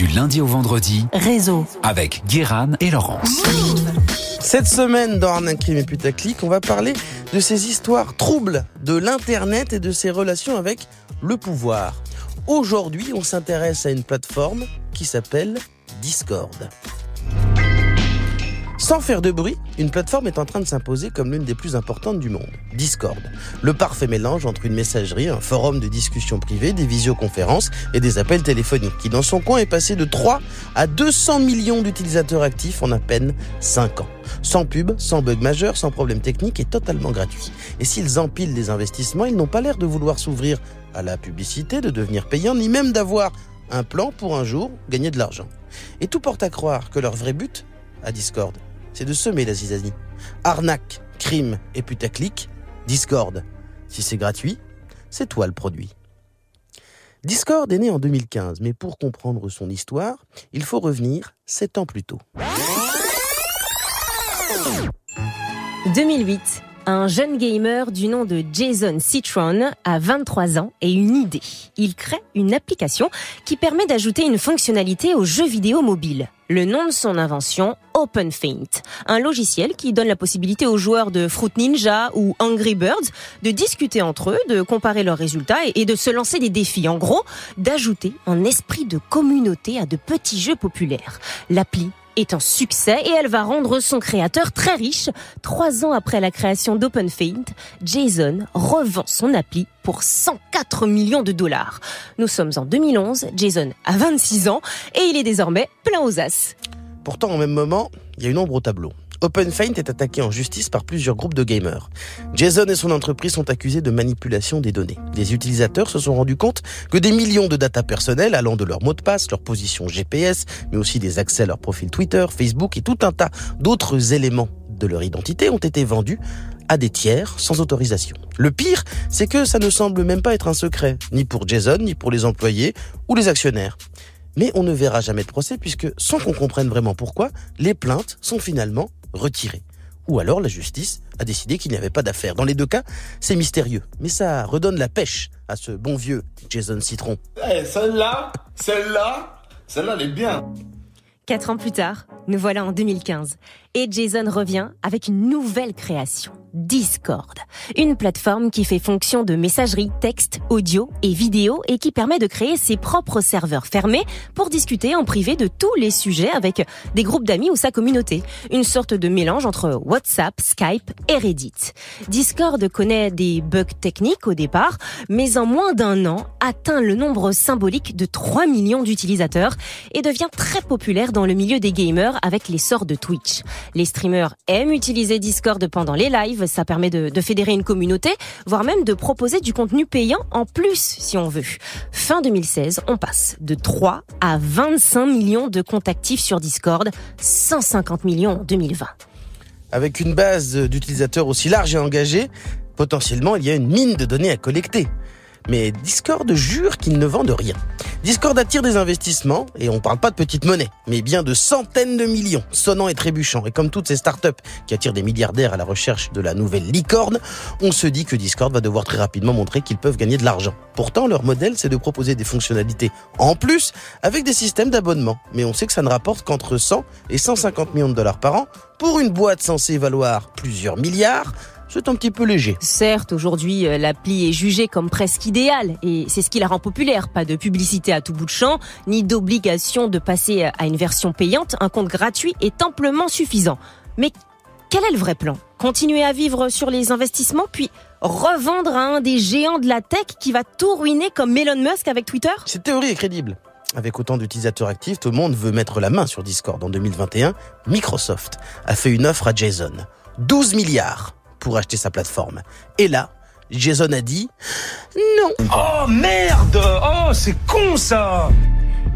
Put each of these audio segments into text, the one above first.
Du lundi au vendredi, Réseau. avec Guéran et Laurence. Cette semaine, dans Arnaque Crime et Putaclic, on va parler de ces histoires troubles de l'Internet et de ses relations avec le pouvoir. Aujourd'hui, on s'intéresse à une plateforme qui s'appelle Discord. Sans faire de bruit, une plateforme est en train de s'imposer comme l'une des plus importantes du monde. Discord. Le parfait mélange entre une messagerie, un forum de discussion privée, des visioconférences et des appels téléphoniques, qui dans son coin est passé de 3 à 200 millions d'utilisateurs actifs en à peine 5 ans. Sans pub, sans bug majeur, sans problème technique et totalement gratuit. Et s'ils empilent des investissements, ils n'ont pas l'air de vouloir s'ouvrir à la publicité, de devenir payants, ni même d'avoir un plan pour un jour gagner de l'argent. Et tout porte à croire que leur vrai but, à Discord, c'est de semer la zizanie. Arnaque, crime et putaclic, Discord. Si c'est gratuit, c'est toi le produit. Discord est né en 2015, mais pour comprendre son histoire, il faut revenir 7 ans plus tôt. 2008. Un jeune gamer du nom de Jason Citron a 23 ans et une idée. Il crée une application qui permet d'ajouter une fonctionnalité aux jeux vidéo mobiles. Le nom de son invention, OpenFaint, un logiciel qui donne la possibilité aux joueurs de Fruit Ninja ou Angry Birds de discuter entre eux, de comparer leurs résultats et de se lancer des défis. En gros, d'ajouter un esprit de communauté à de petits jeux populaires. L'appli est un succès et elle va rendre son créateur très riche. Trois ans après la création d'OpenFaint, Jason revend son appli pour 104 millions de dollars. Nous sommes en 2011, Jason a 26 ans et il est désormais plein aux as. Pourtant, au même moment, il y a une ombre au tableau. OpenFaint est attaqué en justice par plusieurs groupes de gamers. Jason et son entreprise sont accusés de manipulation des données. Des utilisateurs se sont rendus compte que des millions de data personnelles allant de leur mot de passe, leur position GPS, mais aussi des accès à leur profil Twitter, Facebook et tout un tas d'autres éléments de leur identité ont été vendus à des tiers sans autorisation. Le pire, c'est que ça ne semble même pas être un secret, ni pour Jason, ni pour les employés ou les actionnaires. Mais on ne verra jamais de procès puisque, sans qu'on comprenne vraiment pourquoi, les plaintes sont finalement retirées. Ou alors la justice a décidé qu'il n'y avait pas d'affaire. Dans les deux cas, c'est mystérieux. Mais ça redonne la pêche à ce bon vieux Jason Citron. Eh, celle-là, celle-là, celle-là, elle est bien. Quatre ans plus tard, nous voilà en 2015. Et Jason revient avec une nouvelle création. Discord. Une plateforme qui fait fonction de messagerie, texte, audio et vidéo et qui permet de créer ses propres serveurs fermés pour discuter en privé de tous les sujets avec des groupes d'amis ou sa communauté. Une sorte de mélange entre WhatsApp, Skype et Reddit. Discord connaît des bugs techniques au départ, mais en moins d'un an atteint le nombre symbolique de 3 millions d'utilisateurs et devient très populaire dans le milieu des gamers avec l'essor de Twitch. Les streamers aiment utiliser Discord pendant les lives, ça permet de, fédérer une communauté, voire même de proposer du contenu payant en plus si on veut. Fin 2016, on passe de 3 à 25 millions de comptes actifs sur Discord, 150 millions en 2020. Avec une base d'utilisateurs aussi large et engagée, potentiellement il y a une mine de données à collecter. Mais Discord jure qu'il ne vend de rien. Discord attire des investissements, et on parle pas de petites monnaies, mais bien de centaines de millions, sonnant et trébuchant. Et comme toutes ces startups qui attirent des milliardaires à la recherche de la nouvelle licorne, on se dit que Discord va devoir très rapidement montrer qu'ils peuvent gagner de l'argent. Pourtant, leur modèle, c'est de proposer des fonctionnalités en plus avec des systèmes d'abonnement. Mais on sait que ça ne rapporte qu'entre 100 et 150 millions de dollars par an pour une boîte censée valoir plusieurs milliards c'est un petit peu léger. Certes, aujourd'hui, l'appli est jugée comme presque idéale et c'est ce qui la rend populaire. Pas de publicité à tout bout de champ, ni d'obligation de passer à une version payante. Un compte gratuit est amplement suffisant. Mais quel est le vrai plan? Continuer à vivre sur les investissements, puis revendre à un des géants de la tech qui va tout ruiner comme Elon Musk avec Twitter? Cette théorie est crédible. Avec autant d'utilisateurs actifs, tout le monde veut mettre la main sur Discord. En 2021, Microsoft a fait une offre à Jason. 12 milliards pour acheter sa plateforme. Et là, Jason a dit non. Oh merde Oh c'est con ça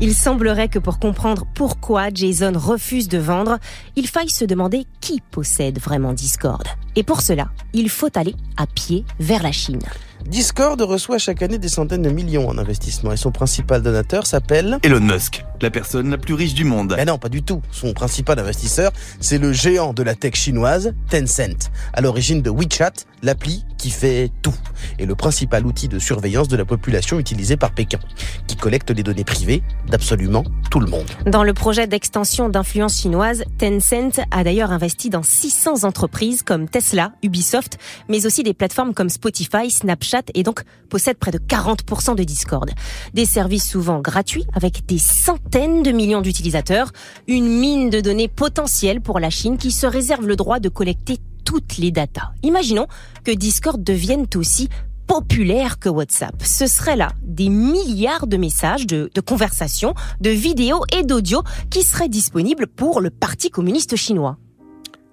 Il semblerait que pour comprendre pourquoi Jason refuse de vendre, il faille se demander qui possède vraiment Discord. Et pour cela, il faut aller à pied vers la Chine. Discord reçoit chaque année des centaines de millions en investissement et son principal donateur s'appelle Elon Musk, la personne la plus riche du monde. Mais non, pas du tout. Son principal investisseur, c'est le géant de la tech chinoise, Tencent, à l'origine de WeChat, l'appli qui fait tout, et le principal outil de surveillance de la population utilisé par Pékin, qui collecte les données privées d'absolument tout le monde. Dans le projet d'extension d'influence chinoise, Tencent a d'ailleurs investi dans 600 entreprises comme Tesla, Ubisoft, mais aussi des plateformes comme Spotify, Snapchat et donc possède près de 40% de Discord. Des services souvent gratuits avec des centaines de millions d'utilisateurs, une mine de données potentielle pour la Chine qui se réserve le droit de collecter toutes les datas. Imaginons que Discord devienne aussi populaire que WhatsApp. Ce serait là des milliards de messages, de, de conversations, de vidéos et d'audio qui seraient disponibles pour le Parti communiste chinois.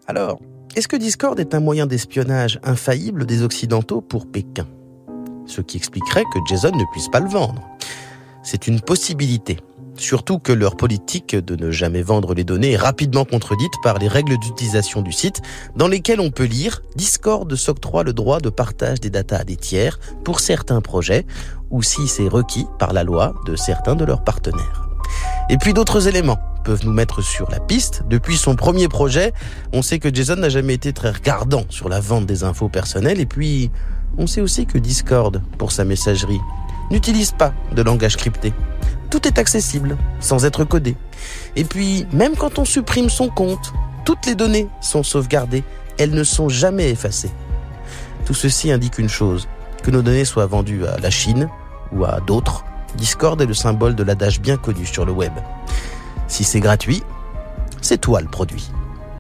Alors, est-ce que Discord est un moyen d'espionnage infaillible des Occidentaux pour Pékin? Ce qui expliquerait que Jason ne puisse pas le vendre. C'est une possibilité. Surtout que leur politique de ne jamais vendre les données est rapidement contredite par les règles d'utilisation du site, dans lesquelles on peut lire Discord s'octroie le droit de partage des datas à des tiers pour certains projets, ou si c'est requis par la loi de certains de leurs partenaires. Et puis d'autres éléments peuvent nous mettre sur la piste. Depuis son premier projet, on sait que Jason n'a jamais été très regardant sur la vente des infos personnelles, et puis on sait aussi que Discord, pour sa messagerie, n'utilise pas de langage crypté tout est accessible, sans être codé. Et puis, même quand on supprime son compte, toutes les données sont sauvegardées, elles ne sont jamais effacées. Tout ceci indique une chose, que nos données soient vendues à la Chine ou à d'autres, Discord est le symbole de l'adage bien connu sur le web. Si c'est gratuit, c'est toi le produit.